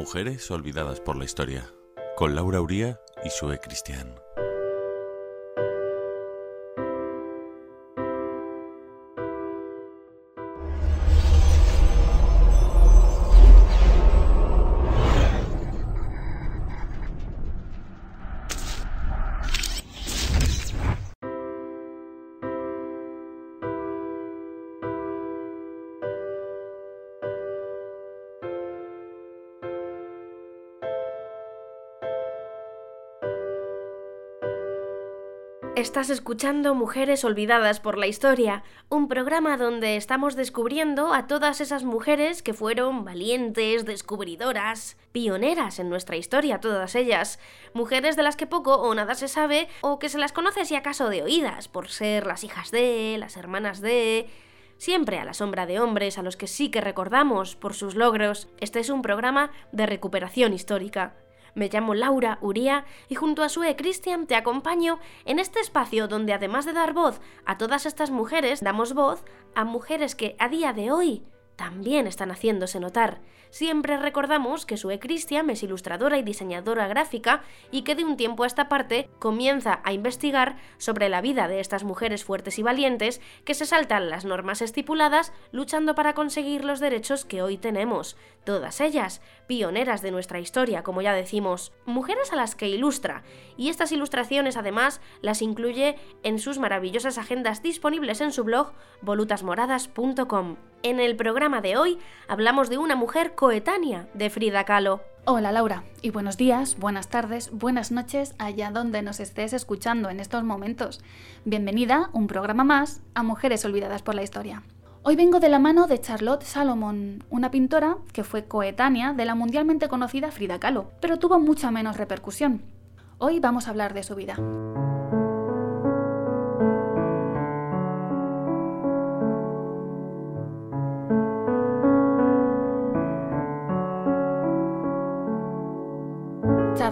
Mujeres olvidadas por la historia, con Laura Uría y Sue Cristian. Estás escuchando Mujeres Olvidadas por la Historia, un programa donde estamos descubriendo a todas esas mujeres que fueron valientes, descubridoras, pioneras en nuestra historia, todas ellas. Mujeres de las que poco o nada se sabe, o que se las conoce si acaso de oídas, por ser las hijas de, las hermanas de siempre a la sombra de hombres a los que sí que recordamos por sus logros. Este es un programa de recuperación histórica. Me llamo Laura Uría y junto a Sue Christian te acompaño en este espacio donde además de dar voz a todas estas mujeres, damos voz a mujeres que a día de hoy también están haciéndose notar. Siempre recordamos que Sue Christian es ilustradora y diseñadora gráfica y que de un tiempo a esta parte comienza a investigar sobre la vida de estas mujeres fuertes y valientes que se saltan las normas estipuladas luchando para conseguir los derechos que hoy tenemos. Todas ellas, pioneras de nuestra historia, como ya decimos, mujeres a las que ilustra, y estas ilustraciones además las incluye en sus maravillosas agendas disponibles en su blog volutasmoradas.com. En el programa de hoy hablamos de una mujer coetánea de Frida Kahlo. Hola Laura, y buenos días, buenas tardes, buenas noches allá donde nos estés escuchando en estos momentos. Bienvenida, un programa más, a Mujeres Olvidadas por la Historia. Hoy vengo de la mano de Charlotte Salomon, una pintora que fue coetánea de la mundialmente conocida Frida Kahlo, pero tuvo mucha menos repercusión. Hoy vamos a hablar de su vida.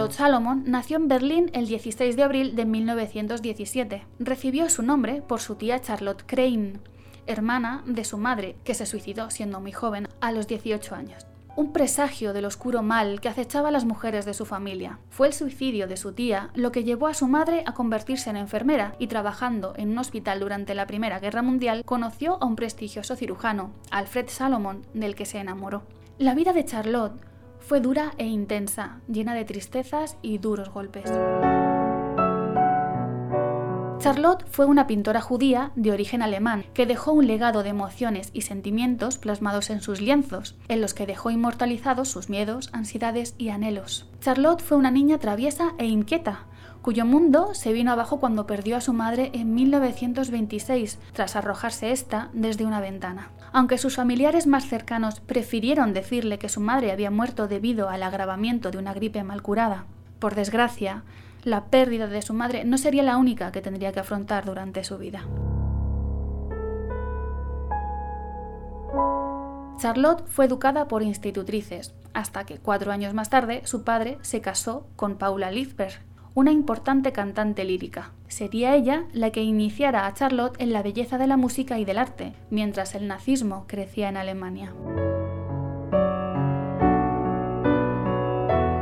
Charlotte Salomon nació en Berlín el 16 de abril de 1917. Recibió su nombre por su tía Charlotte Crane, hermana de su madre, que se suicidó siendo muy joven, a los 18 años. Un presagio del oscuro mal que acechaba a las mujeres de su familia. Fue el suicidio de su tía lo que llevó a su madre a convertirse en enfermera y trabajando en un hospital durante la Primera Guerra Mundial conoció a un prestigioso cirujano, Alfred Salomon, del que se enamoró. La vida de Charlotte fue dura e intensa, llena de tristezas y duros golpes. Charlotte fue una pintora judía de origen alemán que dejó un legado de emociones y sentimientos plasmados en sus lienzos, en los que dejó inmortalizados sus miedos, ansiedades y anhelos. Charlotte fue una niña traviesa e inquieta, cuyo mundo se vino abajo cuando perdió a su madre en 1926, tras arrojarse ésta desde una ventana. Aunque sus familiares más cercanos prefirieron decirle que su madre había muerto debido al agravamiento de una gripe mal curada, por desgracia, la pérdida de su madre no sería la única que tendría que afrontar durante su vida. Charlotte fue educada por institutrices, hasta que cuatro años más tarde su padre se casó con Paula Litzberg, una importante cantante lírica. Sería ella la que iniciara a Charlotte en la belleza de la música y del arte, mientras el nazismo crecía en Alemania.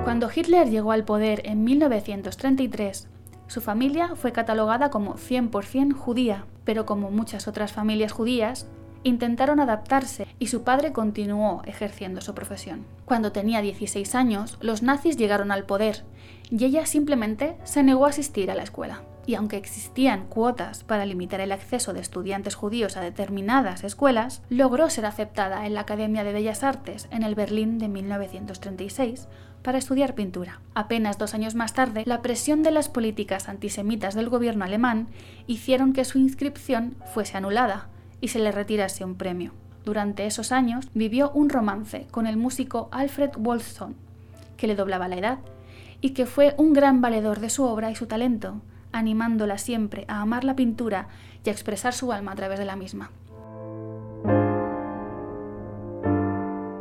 Cuando Hitler llegó al poder en 1933, su familia fue catalogada como 100% judía, pero como muchas otras familias judías, intentaron adaptarse y su padre continuó ejerciendo su profesión. Cuando tenía 16 años, los nazis llegaron al poder y ella simplemente se negó a asistir a la escuela. Y aunque existían cuotas para limitar el acceso de estudiantes judíos a determinadas escuelas, logró ser aceptada en la Academia de Bellas Artes en el Berlín de 1936 para estudiar pintura. Apenas dos años más tarde, la presión de las políticas antisemitas del gobierno alemán hicieron que su inscripción fuese anulada y se le retirase un premio. Durante esos años vivió un romance con el músico Alfred Wolfson, que le doblaba la edad, y que fue un gran valedor de su obra y su talento, animándola siempre a amar la pintura y a expresar su alma a través de la misma.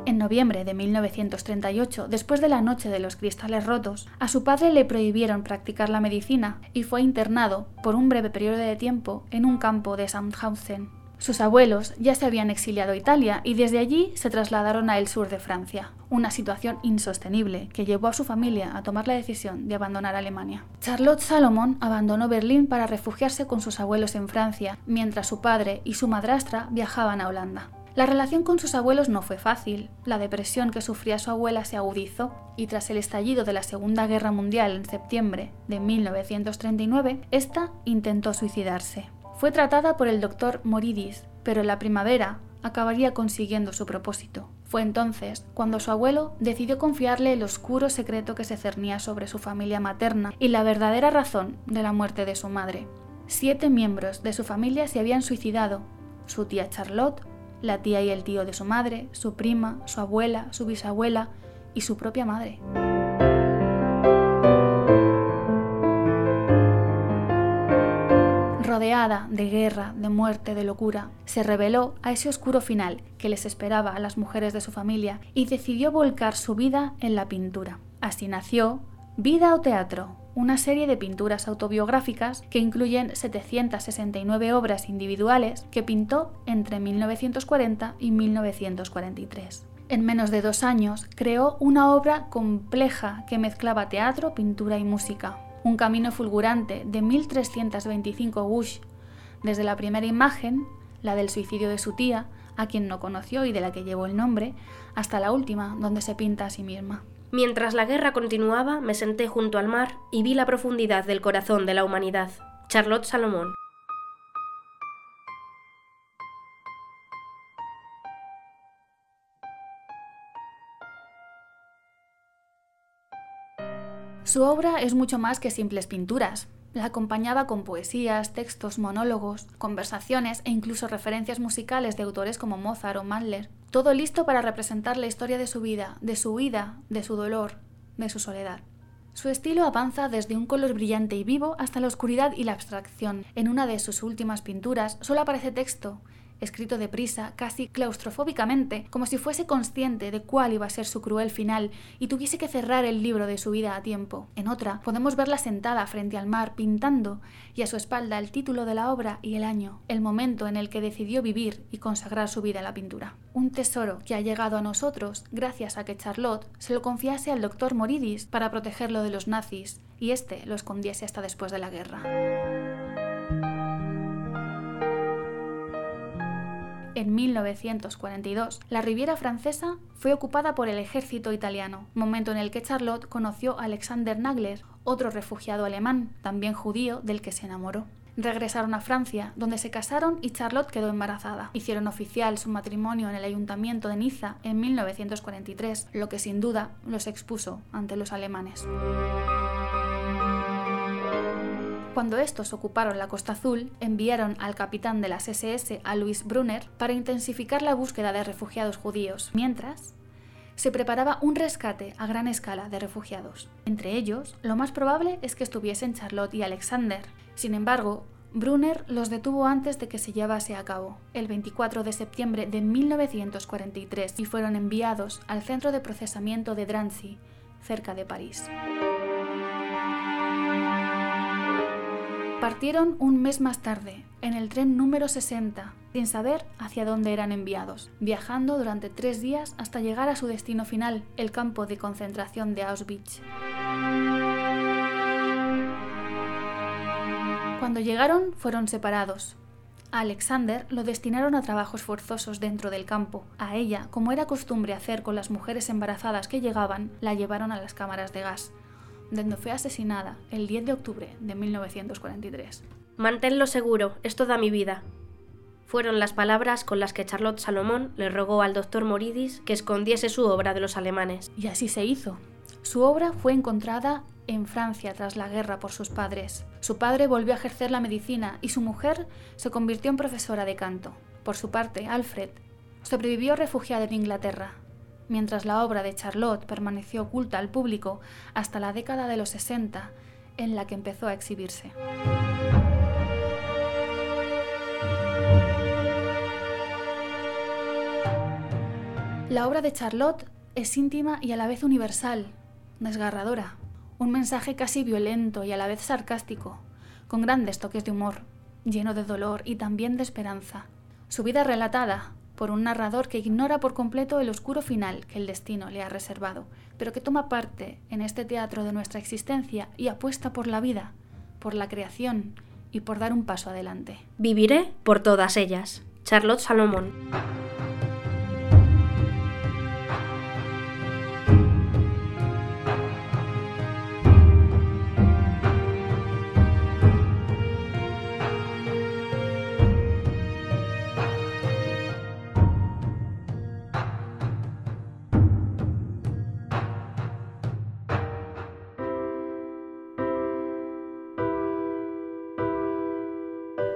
En noviembre de 1938, después de la Noche de los Cristales Rotos, a su padre le prohibieron practicar la medicina y fue internado por un breve periodo de tiempo en un campo de Sandhausen. Sus abuelos ya se habían exiliado a Italia y desde allí se trasladaron al sur de Francia, una situación insostenible que llevó a su familia a tomar la decisión de abandonar Alemania. Charlotte Salomon abandonó Berlín para refugiarse con sus abuelos en Francia, mientras su padre y su madrastra viajaban a Holanda. La relación con sus abuelos no fue fácil. La depresión que sufría su abuela se agudizó y tras el estallido de la Segunda Guerra Mundial en septiembre de 1939, esta intentó suicidarse. Fue tratada por el doctor Moridis, pero en la primavera acabaría consiguiendo su propósito. Fue entonces cuando su abuelo decidió confiarle el oscuro secreto que se cernía sobre su familia materna y la verdadera razón de la muerte de su madre. Siete miembros de su familia se habían suicidado, su tía Charlotte, la tía y el tío de su madre, su prima, su abuela, su bisabuela y su propia madre. Rodeada de guerra, de muerte, de locura, se reveló a ese oscuro final que les esperaba a las mujeres de su familia y decidió volcar su vida en la pintura. Así nació Vida o Teatro, una serie de pinturas autobiográficas que incluyen 769 obras individuales que pintó entre 1940 y 1943. En menos de dos años creó una obra compleja que mezclaba teatro, pintura y música, un camino fulgurante de 1325 wush, desde la primera imagen, la del suicidio de su tía, a quien no conoció y de la que llevó el nombre, hasta la última, donde se pinta a sí misma. Mientras la guerra continuaba, me senté junto al mar y vi la profundidad del corazón de la humanidad. Charlotte Salomón. Su obra es mucho más que simples pinturas. La acompañaba con poesías, textos, monólogos, conversaciones e incluso referencias musicales de autores como Mozart o Mahler. Todo listo para representar la historia de su vida, de su huida, de su dolor, de su soledad. Su estilo avanza desde un color brillante y vivo hasta la oscuridad y la abstracción. En una de sus últimas pinturas solo aparece texto escrito deprisa, casi claustrofóbicamente, como si fuese consciente de cuál iba a ser su cruel final y tuviese que cerrar el libro de su vida a tiempo. En otra, podemos verla sentada frente al mar pintando y a su espalda el título de la obra y el año, el momento en el que decidió vivir y consagrar su vida a la pintura. Un tesoro que ha llegado a nosotros gracias a que Charlotte se lo confiase al doctor Moridis para protegerlo de los nazis y éste lo escondiese hasta después de la guerra. En 1942, la Riviera francesa fue ocupada por el ejército italiano, momento en el que Charlotte conoció a Alexander Nagler, otro refugiado alemán, también judío, del que se enamoró. Regresaron a Francia, donde se casaron y Charlotte quedó embarazada. Hicieron oficial su matrimonio en el ayuntamiento de Niza en 1943, lo que sin duda los expuso ante los alemanes. Cuando estos ocuparon la Costa Azul, enviaron al capitán de las SS, a Louis Brunner, para intensificar la búsqueda de refugiados judíos, mientras se preparaba un rescate a gran escala de refugiados. Entre ellos, lo más probable es que estuviesen Charlotte y Alexander. Sin embargo, Brunner los detuvo antes de que se llevase a cabo, el 24 de septiembre de 1943, y fueron enviados al centro de procesamiento de Drancy, cerca de París. Partieron un mes más tarde, en el tren número 60, sin saber hacia dónde eran enviados, viajando durante tres días hasta llegar a su destino final, el campo de concentración de Auschwitz. Cuando llegaron, fueron separados. A Alexander lo destinaron a trabajos forzosos dentro del campo. A ella, como era costumbre hacer con las mujeres embarazadas que llegaban, la llevaron a las cámaras de gas donde fue asesinada el 10 de octubre de 1943. Manténlo seguro, es toda mi vida. Fueron las palabras con las que Charlotte Salomón le rogó al doctor Moridis que escondiese su obra de los alemanes. Y así se hizo. Su obra fue encontrada en Francia tras la guerra por sus padres. Su padre volvió a ejercer la medicina y su mujer se convirtió en profesora de canto. Por su parte, Alfred sobrevivió refugiado en Inglaterra, mientras la obra de Charlotte permaneció oculta al público hasta la década de los 60, en la que empezó a exhibirse. La obra de Charlotte es íntima y a la vez universal, desgarradora, un mensaje casi violento y a la vez sarcástico, con grandes toques de humor, lleno de dolor y también de esperanza. Su vida relatada por un narrador que ignora por completo el oscuro final que el destino le ha reservado, pero que toma parte en este teatro de nuestra existencia y apuesta por la vida, por la creación y por dar un paso adelante. Viviré por todas ellas. Charlotte Salomón.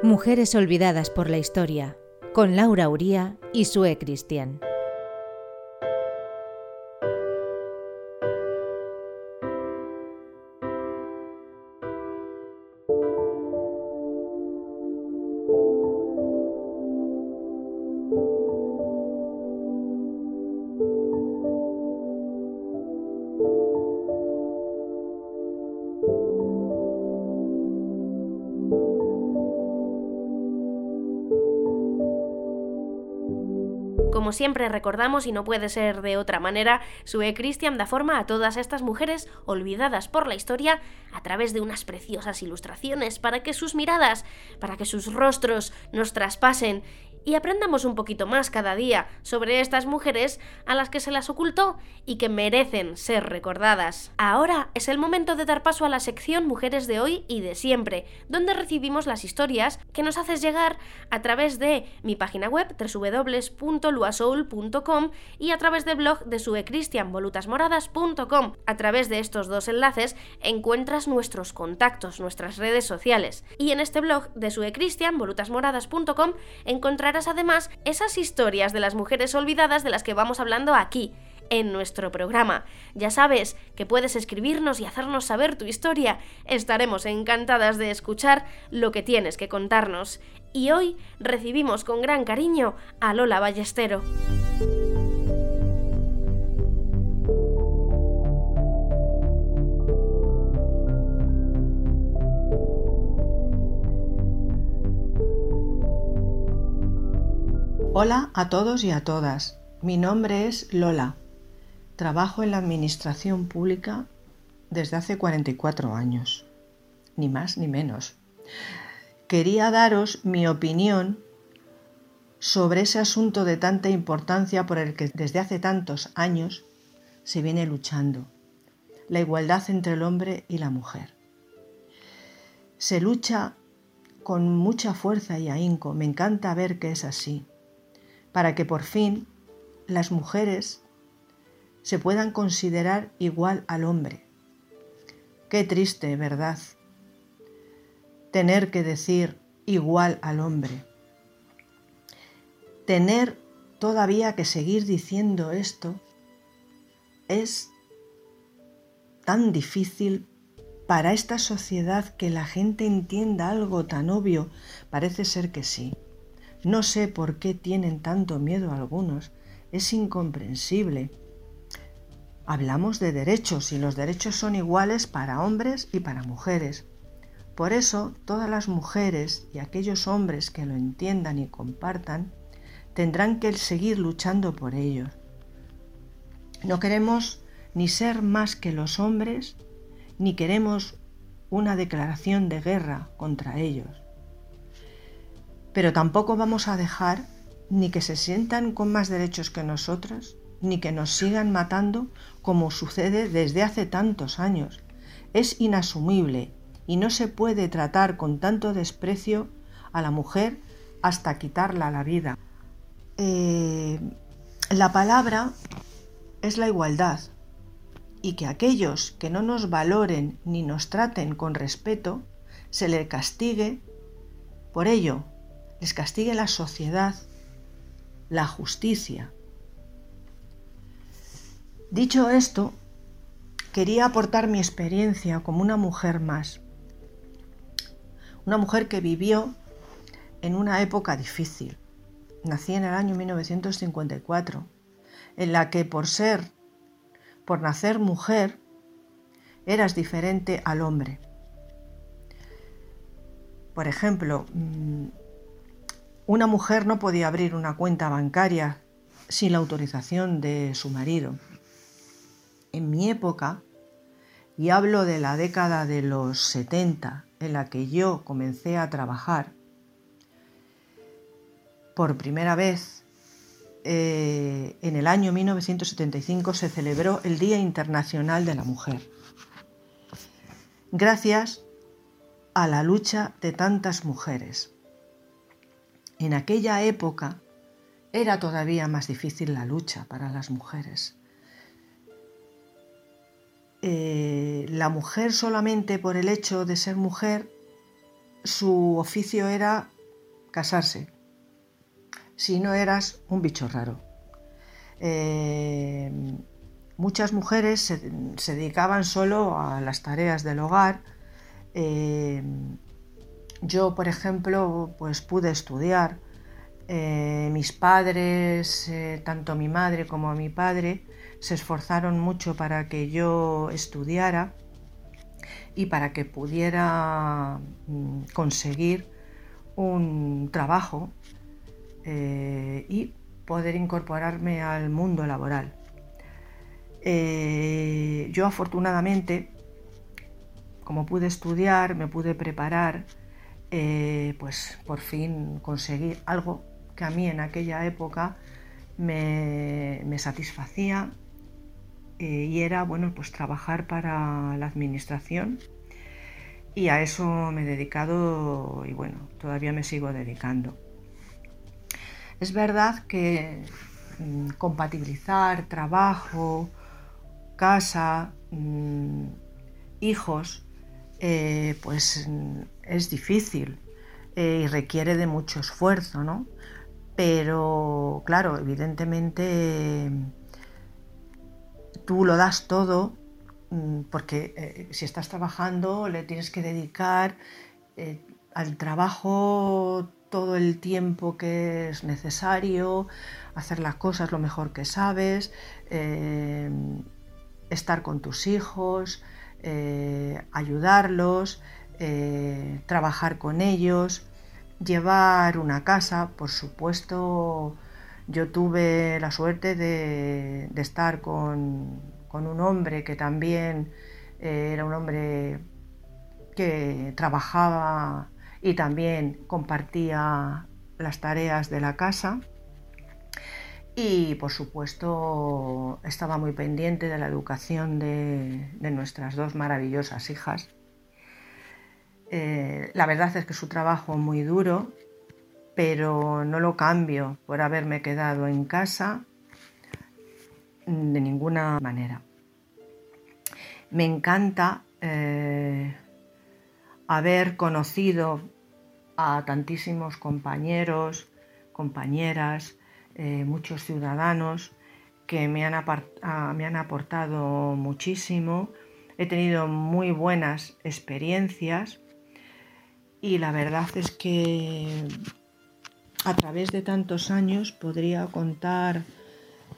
Mujeres olvidadas por la historia, con Laura Uría y Sue Cristian. Como siempre recordamos, y no puede ser de otra manera, Sue Christian da forma a todas estas mujeres olvidadas por la historia a través de unas preciosas ilustraciones para que sus miradas, para que sus rostros nos traspasen y aprendamos un poquito más cada día sobre estas mujeres a las que se las ocultó y que merecen ser recordadas. Ahora es el momento de dar paso a la sección Mujeres de hoy y de siempre, donde recibimos las historias que nos haces llegar a través de mi página web www.luasoul.com y a través del blog de suecristianvolutasmoradas.com. A través de estos dos enlaces encuentras nuestros contactos, nuestras redes sociales. Y en este blog de suecristianvolutasmoradas.com encontrarás además esas historias de las mujeres olvidadas de las que vamos hablando aquí en nuestro programa. Ya sabes que puedes escribirnos y hacernos saber tu historia. Estaremos encantadas de escuchar lo que tienes que contarnos. Y hoy recibimos con gran cariño a Lola Ballestero. Hola a todos y a todas. Mi nombre es Lola. Trabajo en la Administración Pública desde hace 44 años. Ni más ni menos. Quería daros mi opinión sobre ese asunto de tanta importancia por el que desde hace tantos años se viene luchando. La igualdad entre el hombre y la mujer. Se lucha con mucha fuerza y ahínco. Me encanta ver que es así para que por fin las mujeres se puedan considerar igual al hombre. Qué triste, ¿verdad? Tener que decir igual al hombre. Tener todavía que seguir diciendo esto es tan difícil para esta sociedad que la gente entienda algo tan obvio. Parece ser que sí. No sé por qué tienen tanto miedo algunos. Es incomprensible. Hablamos de derechos y los derechos son iguales para hombres y para mujeres. Por eso todas las mujeres y aquellos hombres que lo entiendan y compartan tendrán que seguir luchando por ellos. No queremos ni ser más que los hombres, ni queremos una declaración de guerra contra ellos pero tampoco vamos a dejar ni que se sientan con más derechos que nosotras, ni que nos sigan matando como sucede desde hace tantos años. Es inasumible y no se puede tratar con tanto desprecio a la mujer hasta quitarla la vida. Eh, la palabra es la igualdad y que aquellos que no nos valoren ni nos traten con respeto se le castigue por ello les castigue la sociedad, la justicia. Dicho esto, quería aportar mi experiencia como una mujer más. Una mujer que vivió en una época difícil. Nací en el año 1954, en la que por ser, por nacer mujer, eras diferente al hombre. Por ejemplo, mm, una mujer no podía abrir una cuenta bancaria sin la autorización de su marido. En mi época, y hablo de la década de los 70 en la que yo comencé a trabajar, por primera vez eh, en el año 1975 se celebró el Día Internacional de la Mujer. Gracias a la lucha de tantas mujeres. En aquella época era todavía más difícil la lucha para las mujeres. Eh, la mujer solamente por el hecho de ser mujer, su oficio era casarse, si no eras un bicho raro. Eh, muchas mujeres se, dedicaban solo a las tareas del hogar. Eh, yo, por ejemplo, pues pude estudiar. mis padres, tanto mi madre como mi padre, se esforzaron mucho para que yo estudiara y para que pudiera mm, conseguir un trabajo eh, y poder incorporarme al mundo laboral. Eh, yo afortunadamente, como pude estudiar, me pude preparar, eh, pues por fin conseguí algo que a mí en aquella época me, me satisfacía eh, y era bueno, pues trabajar para la administración y a eso me he dedicado y bueno, todavía me sigo dedicando. Es verdad que mm, compatibilizar trabajo, casa, mm, hijos, eh, pues es difícil eh, y requiere de mucho esfuerzo, ¿no? Pero claro, evidentemente tú lo das todo mm, porque eh, si estás trabajando le tienes que dedicar al trabajo todo el tiempo que es necesario, hacer las cosas lo mejor que sabes, estar con tus hijos, ayudarlos, trabajar con ellos, llevar una casa, por supuesto yo tuve la suerte de, estar con, un hombre que también eh, era un hombre que trabajaba y también compartía las tareas de la casa y por supuesto estaba muy pendiente de la educación de, nuestras dos maravillosas hijas. Eh, la verdad es que su trabajo muy duro, pero no lo cambio por haberme quedado en casa de ninguna manera. Me encanta eh, haber conocido a tantísimos compañeros, compañeras, eh, muchos ciudadanos que me han, ah, me han aportado muchísimo. He tenido muy buenas experiencias y la verdad es que a través de tantos años podría contar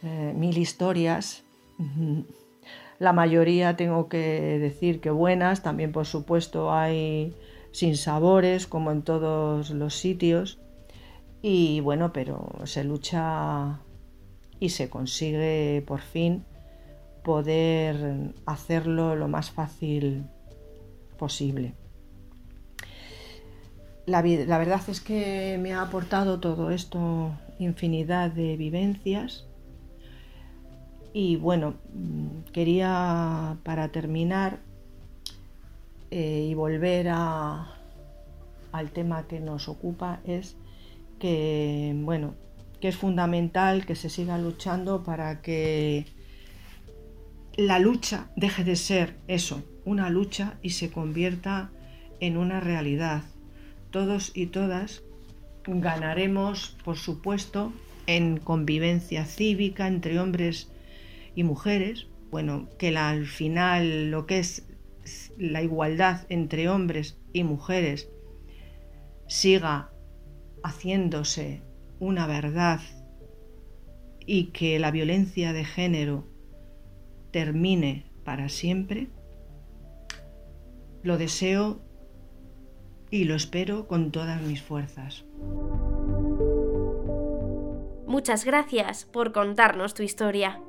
eh, mil historias. La mayoría tengo que decir que buenas, también por supuesto hay sin sabores como en todos los sitios. Y bueno, pero se lucha y se consigue por fin poder hacerlo lo más fácil posible la, verdad es que me ha aportado todo esto infinidad de vivencias. Y bueno, quería para terminar eh, y volver a, al tema que nos ocupa es que, bueno, que es fundamental que se siga luchando para que la lucha deje de ser eso, una lucha y se convierta en una realidad todos y todas ganaremos, por supuesto, en convivencia cívica entre hombres y mujeres. Bueno, que al final lo que es la igualdad entre hombres y mujeres siga haciéndose una verdad y que la violencia de género termine para siempre, lo deseo y lo espero con todas mis fuerzas. Muchas gracias por contarnos tu historia.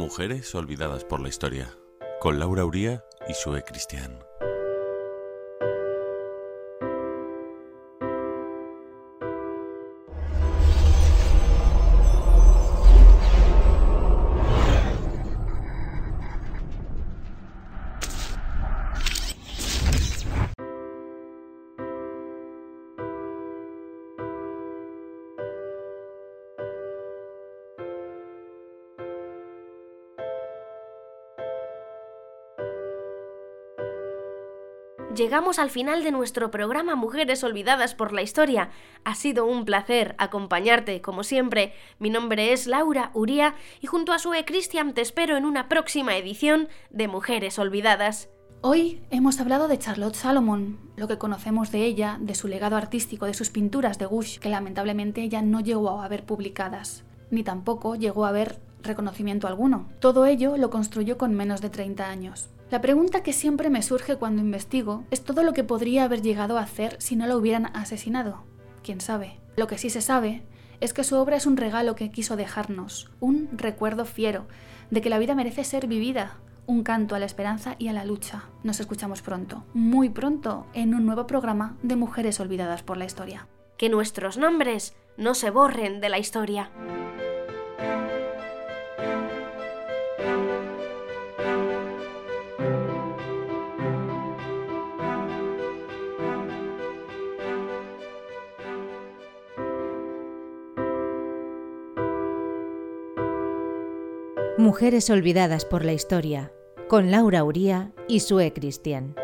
Mujeres olvidadas por la historia, con Laura Uría y Sue Cristian. Llegamos al final de nuestro programa Mujeres Olvidadas por la Historia. Ha sido un placer acompañarte, como siempre. Mi nombre es Laura Uría y junto a Sue Christian te espero en una próxima edición de Mujeres Olvidadas. Hoy hemos hablado de Charlotte Salomon, lo que conocemos de ella, de su legado artístico, de sus pinturas de Gush, que lamentablemente ella no llegó a ver publicadas, ni tampoco llegó a ver reconocimiento alguno. Todo ello lo construyó con menos de 30 años. La pregunta que siempre me surge cuando investigo es todo lo que podría haber llegado a hacer si no la hubieran asesinado. ¿Quién sabe? Lo que sí se sabe es que su obra es un regalo que quiso dejarnos, un recuerdo fiero de que la vida merece ser vivida, un canto a la esperanza y a la lucha. Nos escuchamos pronto, muy pronto, en un nuevo programa de Mujeres Olvidadas por la Historia. Que nuestros nombres no se borren de la historia. Mujeres olvidadas por la historia, con Laura Uría y Sue Cristian.